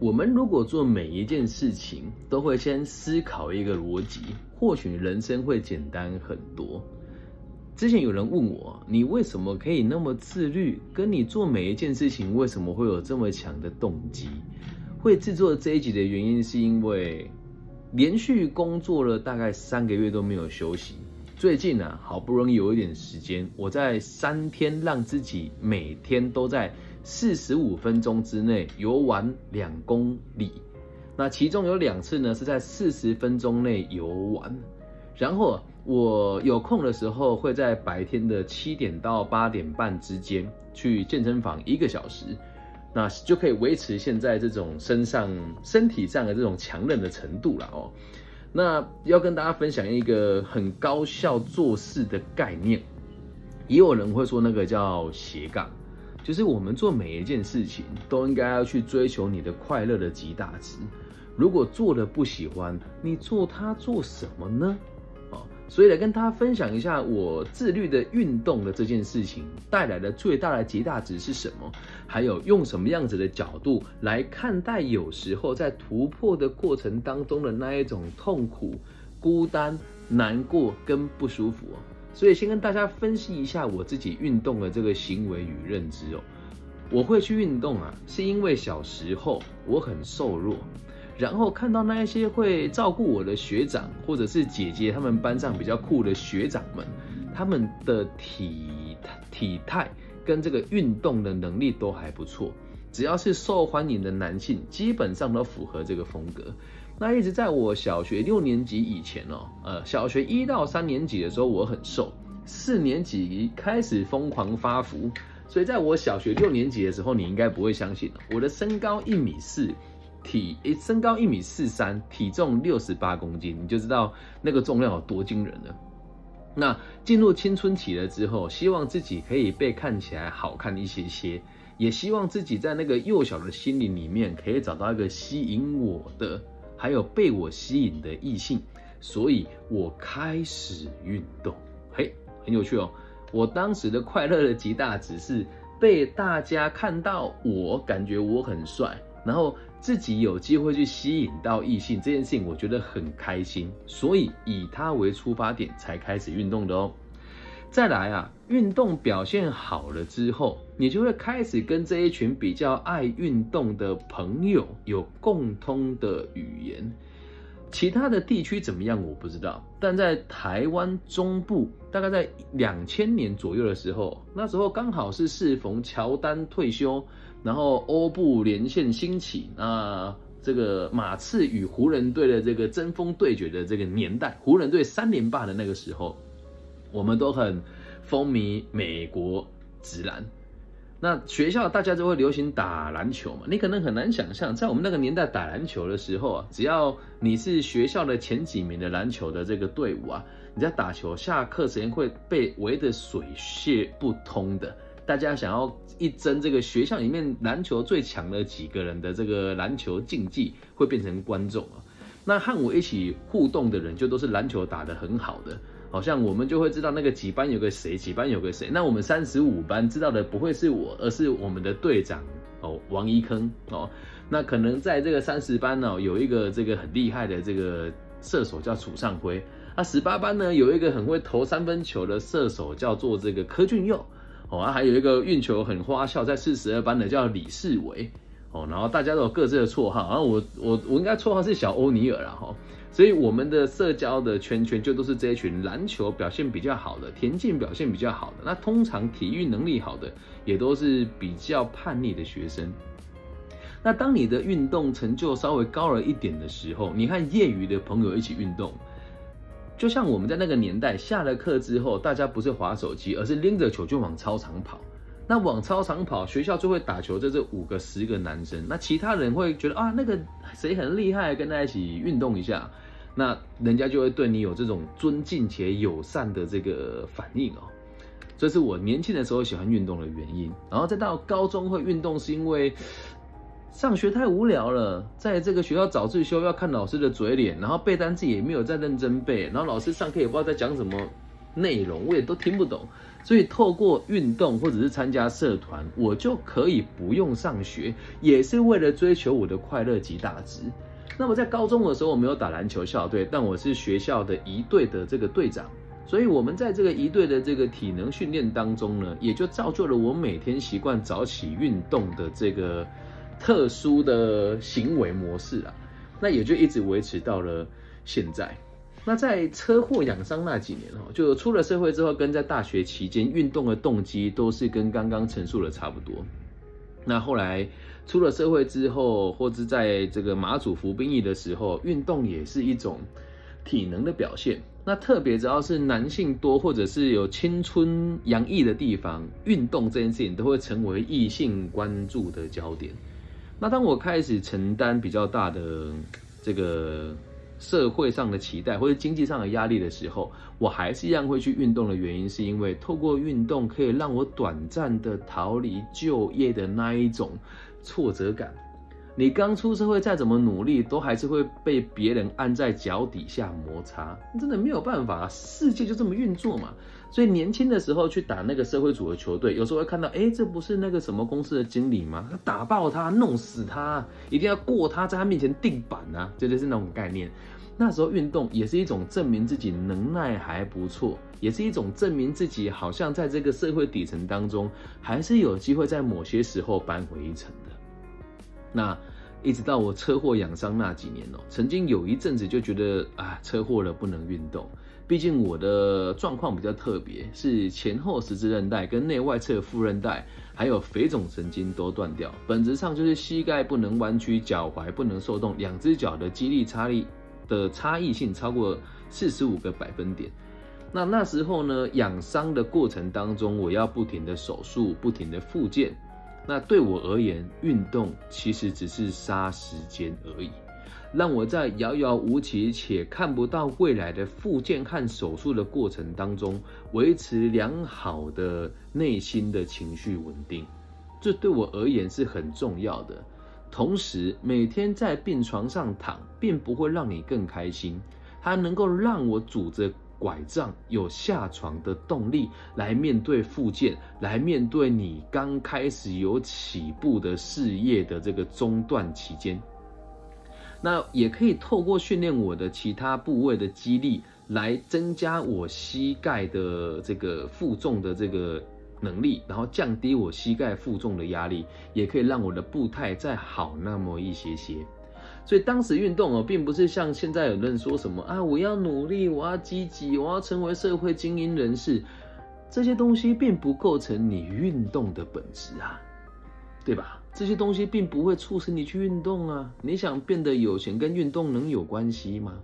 我们如果做每一件事情都会先思考一个逻辑，或许人生会简单很多。之前有人问我，你为什么可以那么自律？跟你做每一件事情，为什么会有这么强的动机？会制作这一集的原因，是因为连续工作了大概三个月都没有休息。最近呢，好不容易有一点时间，我在三天让自己每天都在。四十五分钟之内游玩两公里，那其中有两次呢是在四十分钟内游玩。然后我有空的时候会在白天的七点到八点半之间去健身房一个小时，那就可以维持现在这种身上身体上的这种强韧的程度了哦。那要跟大家分享一个很高效做事的概念，也有人会说那个叫斜杠。就是我们做每一件事情，都应该要去追求你的快乐的极大值。如果做了不喜欢，你做它做什么呢？啊，所以来跟大家分享一下我自律的运动的这件事情带来的最大的极大值是什么，还有用什么样子的角度来看待有时候在突破的过程当中的那一种痛苦、孤单、难过跟不舒服。所以先跟大家分析一下我自己运动的这个行为与认知哦。我会去运动啊，是因为小时候我很瘦弱，然后看到那一些会照顾我的学长或者是姐姐，他们班上比较酷的学长们，他们的体体态跟这个运动的能力都还不错，只要是受欢迎的男性，基本上都符合这个风格。那一直在我小学六年级以前哦，呃，小学一到三年级的时候我很瘦，四年级开始疯狂发福，所以在我小学六年级的时候，你应该不会相信我的身高一米四，体诶身高一米四三，体重六十八公斤，你就知道那个重量有多惊人了。那进入青春期了之后，希望自己可以被看起来好看一些些，也希望自己在那个幼小的心灵里面可以找到一个吸引我的。还有被我吸引的异性，所以我开始运动。嘿，很有趣哦。我当时的快乐的极大值是被大家看到，我感觉我很帅，然后自己有机会去吸引到异性这件事情，我觉得很开心，所以以它为出发点才开始运动的哦。再来啊，运动表现好了之后，你就会开始跟这一群比较爱运动的朋友有共通的语言。其他的地区怎么样我不知道，但在台湾中部，大概在两千年左右的时候，那时候刚好是适逢乔丹退休，然后欧布连线兴起，那这个马刺与湖人队的这个针锋对决的这个年代，湖人队三连霸的那个时候。我们都很风靡美国直男，那学校大家都会流行打篮球嘛？你可能很难想象，在我们那个年代打篮球的时候啊，只要你是学校的前几名的篮球的这个队伍啊，你在打球下课时间会被围得水泄不通的。大家想要一争这个学校里面篮球最强的几个人的这个篮球竞技，会变成观众啊。那和我一起互动的人，就都是篮球打得很好的。好像我们就会知道那个几班有个谁，几班有个谁。那我们三十五班知道的不会是我，而是我们的队长哦，王一坑哦。那可能在这个三十班呢，有一个这个很厉害的这个射手叫楚尚辉。那十八班呢，有一个很会投三分球的射手叫做这个柯俊佑哦。还有一个运球很花俏，在四十二班的叫李世伟哦。然后大家都有各自的绰号，然后我我我应该绰号是小欧尼尔了哈。所以我们的社交的圈圈就都是这一群篮球表现比较好的、田径表现比较好的。那通常体育能力好的也都是比较叛逆的学生。那当你的运动成就稍微高了一点的时候，你和业余的朋友一起运动，就像我们在那个年代下了课之后，大家不是划手机，而是拎着球就往操场跑。那往操场跑，学校就会打球，在这五个、十个男生。那其他人会觉得啊，那个谁很厉害，跟他一起运动一下，那人家就会对你有这种尊敬且友善的这个反应哦。这是我年轻的时候喜欢运动的原因。然后再到高中会运动，是因为上学太无聊了，在这个学校早自修要看老师的嘴脸，然后背单词也没有在认真背，然后老师上课也不知道在讲什么。内容，我也都听不懂。所以透过运动或者是参加社团，我就可以不用上学，也是为了追求我的快乐及大值。那么在高中的时候，我没有打篮球校队，但我是学校的一队的这个队长。所以，我们在这个一队的这个体能训练当中呢，也就造就了我每天习惯早起运动的这个特殊的行为模式啊。那也就一直维持到了现在。那在车祸养伤那几年哦，就出了社会之后，跟在大学期间运动的动机都是跟刚刚陈述的差不多。那后来出了社会之后，或者在这个马祖服兵役的时候，运动也是一种体能的表现。那特别只要是男性多，或者是有青春洋溢的地方，运动这件事情都会成为异性关注的焦点。那当我开始承担比较大的这个社会上的期待或者经济上的压力的时候，我还是一样会去运动的原因，是因为透过运动可以让我短暂的逃离就业的那一种挫折感。你刚出社会，再怎么努力，都还是会被别人按在脚底下摩擦，真的没有办法，啊世界就这么运作嘛。所以年轻的时候去打那个社会组的球队，有时候会看到，哎，这不是那个什么公司的经理吗？打爆他，弄死他，一定要过他，在他面前定板啊，绝对是那种概念。那时候运动也是一种证明自己能耐还不错，也是一种证明自己好像在这个社会底层当中，还是有机会在某些时候扳回一城的。那一直到我车祸养伤那几年哦，曾经有一阵子就觉得啊，车祸了不能运动，毕竟我的状况比较特别，是前后十字韧带跟内外侧副韧带还有腓总神经都断掉，本质上就是膝盖不能弯曲，脚踝不能受动，两只脚的肌力差力的差异性超过四十五个百分点。那那时候呢，养伤的过程当中，我要不停的手术，不停的复健。那对我而言，运动其实只是杀时间而已，让我在遥遥无期且看不到未来的复健和手术的过程当中，维持良好的内心的情绪稳定，这对我而言是很重要的。同时，每天在病床上躺，并不会让你更开心，它能够让我拄着。拐杖有下床的动力来面对复健，来面对你刚开始有起步的事业的这个中断期间。那也可以透过训练我的其他部位的肌力，来增加我膝盖的这个负重的这个能力，然后降低我膝盖负重的压力，也可以让我的步态再好那么一些些。所以当时运动哦，并不是像现在有人说什么啊，我要努力，我要积极，我要成为社会精英人士，这些东西并不构成你运动的本质啊，对吧？这些东西并不会促使你去运动啊。你想变得有钱，跟运动能有关系吗？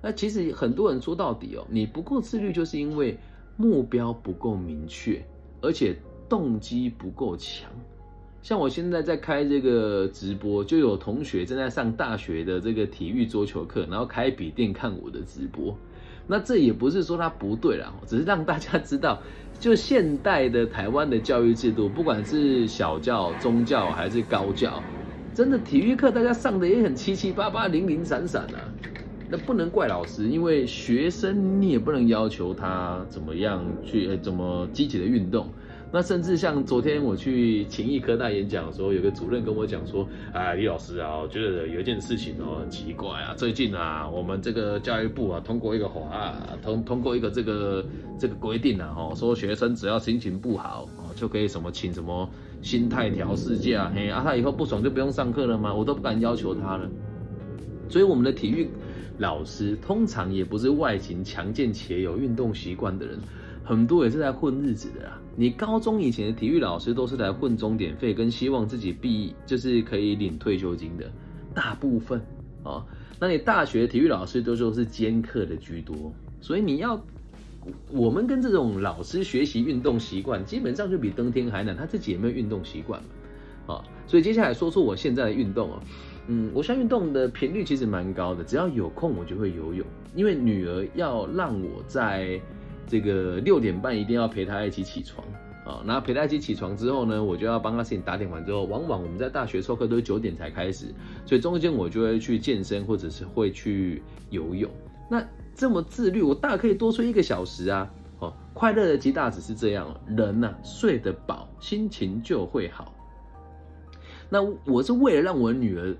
那其实很多人说到底哦，你不够自律，就是因为目标不够明确，而且动机不够强。像我现在在开这个直播，就有同学正在上大学的这个体育桌球课，然后开笔电看我的直播。那这也不是说他不对啦，只是让大家知道，就现代的台湾的教育制度，不管是小教、中教还是高教，真的体育课大家上的也很七七八八、零零散散啊。那不能怪老师，因为学生你也不能要求他怎么样去怎么积极的运动。那甚至像昨天我去情谊科大演讲的时候，有个主任跟我讲说：“啊，李老师啊，我觉得有一件事情哦很奇怪啊，最近啊，我们这个教育部啊通过一个法，通通过一个这个这个规定啊，哈，说学生只要心情不好哦，就可以什么请什么心态调试假，嘿啊，他以后不爽就不用上课了吗？我都不敢要求他了。所以我们的体育老师通常也不是外形强健且有运动习惯的人。”很多也是在混日子的啦。你高中以前的体育老师都是来混钟点费，跟希望自己毕就是可以领退休金的，大部分啊。那你大学体育老师都说是兼课的居多，所以你要我们跟这种老师学习运动习惯，基本上就比登天还难。他自己也没有运动习惯嘛，啊。所以接下来说说我现在的运动哦，嗯，我现在运动的频率其实蛮高的，只要有空我就会游泳，因为女儿要让我在。这个六点半一定要陪他一起起床啊，然后陪他一起起床之后呢，我就要帮他事情打点完之后，往往我们在大学授课都是九点才开始，所以中间我就会去健身或者是会去游泳。那这么自律，我大可以多睡一个小时啊，哦，快乐的极大只是这样，人呢睡得饱，心情就会好。那我是为了让我女儿，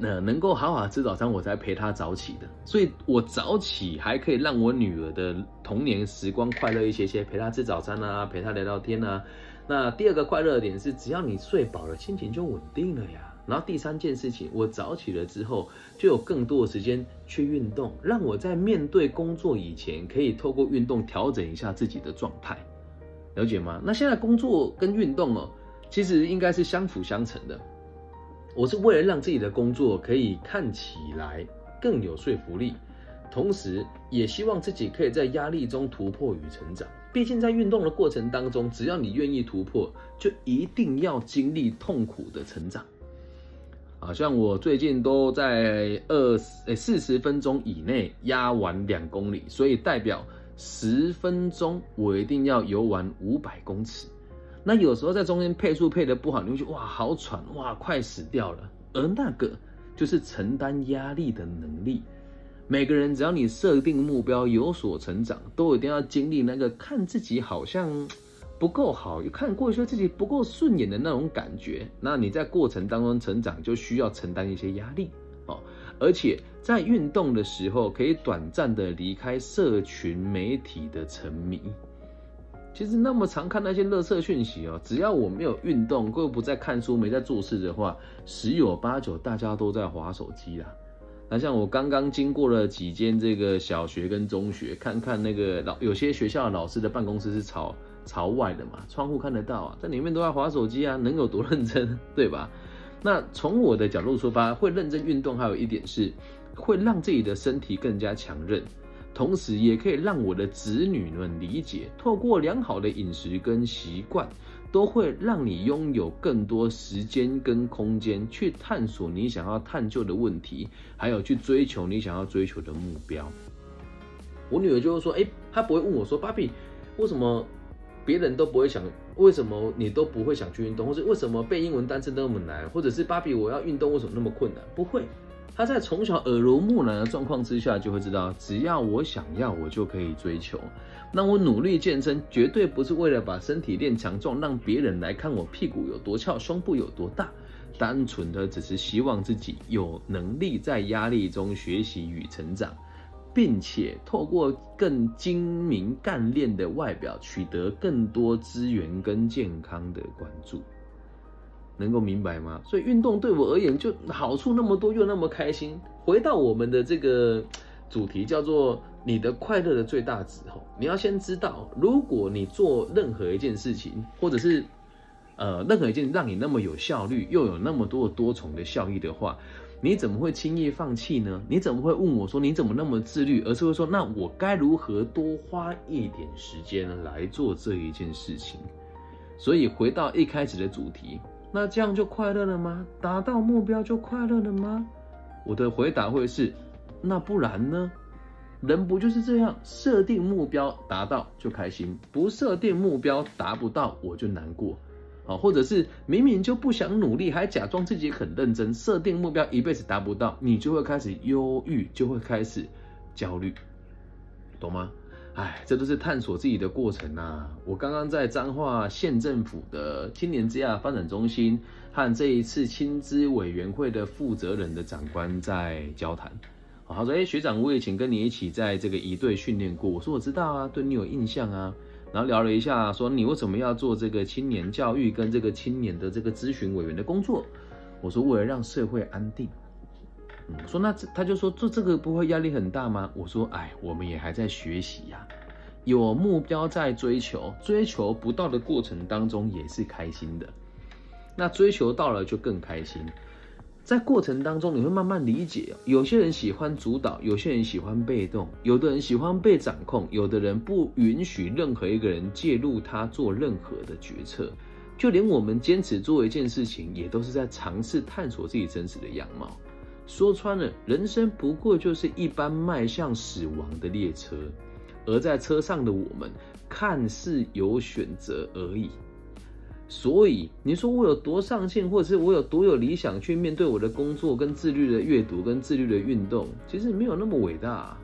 呃，能够好好吃早餐，我才陪她早起的。所以我早起还可以让我女儿的童年时光快乐一些些，陪她吃早餐啊，陪她聊聊天啊。那第二个快乐点是，只要你睡饱了，心情就稳定了呀。然后第三件事情，我早起了之后，就有更多的时间去运动，让我在面对工作以前，可以透过运动调整一下自己的状态，了解吗？那现在工作跟运动哦。其实应该是相辅相成的。我是为了让自己的工作可以看起来更有说服力，同时也希望自己可以在压力中突破与成长。毕竟在运动的过程当中，只要你愿意突破，就一定要经历痛苦的成长。啊，像我最近都在二诶四十分钟以内压完两公里，所以代表十分钟我一定要游完五百公尺。那有时候在中间配速配的不好，你会觉得哇好喘，哇快死掉了。而那个就是承担压力的能力。每个人只要你设定目标有所成长，都一定要经历那个看自己好像不够好，又看过去自己不够顺眼的那种感觉。那你在过程当中成长，就需要承担一些压力哦。而且在运动的时候，可以短暂的离开社群媒体的沉迷。其实那么常看那些乐色讯息哦，只要我没有运动，或不在看书，没在做事的话，十有八九大家都在划手机啦。那像我刚刚经过了几间这个小学跟中学，看看那个老有些学校老师的办公室是朝朝外的嘛，窗户看得到啊，在里面都在划手机啊，能有多认真，对吧？那从我的角度出发，会认真运动，还有一点是会让自己的身体更加强韧。同时，也可以让我的子女们理解，透过良好的饮食跟习惯，都会让你拥有更多时间跟空间去探索你想要探究的问题，还有去追求你想要追求的目标。我女儿就会说：“哎，她不会问我说，芭比，为什么别人都不会想，为什么你都不会想去运动，或者为什么背英文单词那么难，或者是芭比我要运动为什么那么困难？不会。”他在从小耳濡目染的状况之下，就会知道，只要我想要，我就可以追求。那我努力健身，绝对不是为了把身体练强壮，让别人来看我屁股有多翘，胸部有多大。单纯的只是希望自己有能力在压力中学习与成长，并且透过更精明干练的外表，取得更多资源跟健康的关注。能够明白吗？所以运动对我而言就好处那么多，又那么开心。回到我们的这个主题，叫做你的快乐的最大值。吼，你要先知道，如果你做任何一件事情，或者是呃任何一件让你那么有效率，又有那么多多重的效益的话，你怎么会轻易放弃呢？你怎么会问我说你怎么那么自律，而是会说那我该如何多花一点时间来做这一件事情？所以回到一开始的主题。那这样就快乐了吗？达到目标就快乐了吗？我的回答会是，那不然呢？人不就是这样，设定目标达到就开心，不设定目标达不到我就难过，啊，或者是明明就不想努力，还假装自己很认真，设定目标一辈子达不到，你就会开始忧郁，就会开始焦虑，懂吗？哎，这都是探索自己的过程呐。我刚刚在彰化县政府的青年之亚发展中心和这一次青资委员会的负责人的长官在交谈。他说：“哎，学长，我以前跟你一起在这个一队训练过。”我说：“我知道啊，对你有印象啊。”然后聊了一下，说：“你为什么要做这个青年教育跟这个青年的这个咨询委员的工作？”我说：“为了让社会安定。”说那他就说做这个不会压力很大吗？我说哎，我们也还在学习呀，有目标在追求，追求不到的过程当中也是开心的。那追求到了就更开心，在过程当中你会慢慢理解，有些人喜欢主导，有些人喜欢被动，有的人喜欢被掌控，有的人不允许任何一个人介入他做任何的决策。就连我们坚持做一件事情，也都是在尝试探索自己真实的样貌。说穿了，人生不过就是一班迈向死亡的列车，而在车上的我们看似有选择而已。所以，你说我有多上进，或者是我有多有理想去面对我的工作、跟自律的阅读、跟自律的运动，其实没有那么伟大。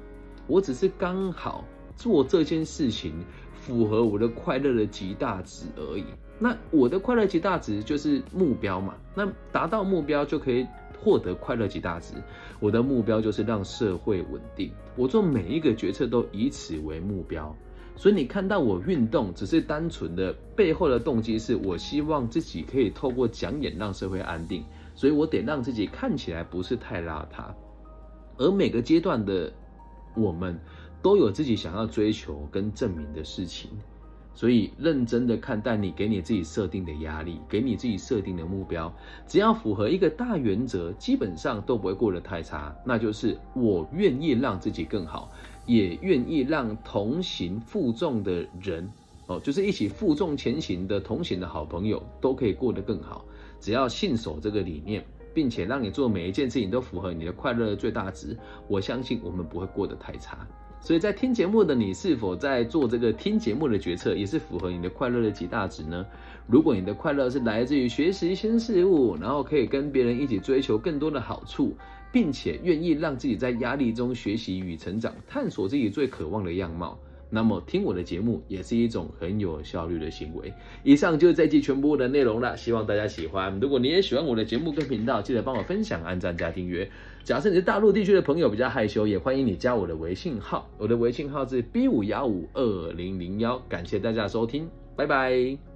我只是刚好做这件事情符合我的快乐的极大值而已。那我的快乐极大值就是目标嘛，那达到目标就可以获得快乐极大值。我的目标就是让社会稳定，我做每一个决策都以此为目标。所以你看到我运动，只是单纯的背后的动机是我希望自己可以透过讲演让社会安定，所以我得让自己看起来不是太邋遢。而每个阶段的我们都有自己想要追求跟证明的事情。所以，认真的看待你给你自己设定的压力，给你自己设定的目标，只要符合一个大原则，基本上都不会过得太差。那就是我愿意让自己更好，也愿意让同行负重的人，哦，就是一起负重前行的同行的好朋友，都可以过得更好。只要信守这个理念，并且让你做每一件事情都符合你的快乐的最大值，我相信我们不会过得太差。所以在听节目的你，是否在做这个听节目的决策，也是符合你的快乐的极大值呢？如果你的快乐是来自于学习新事物，然后可以跟别人一起追求更多的好处，并且愿意让自己在压力中学习与成长，探索自己最渴望的样貌。那么听我的节目也是一种很有效率的行为。以上就是这期全部的内容了，希望大家喜欢。如果你也喜欢我的节目跟频道，记得帮我分享、按赞加订阅。假设你是大陆地区的朋友比较害羞，也欢迎你加我的微信号，我的微信号是 B 五幺五二零零幺。感谢大家收听，拜拜。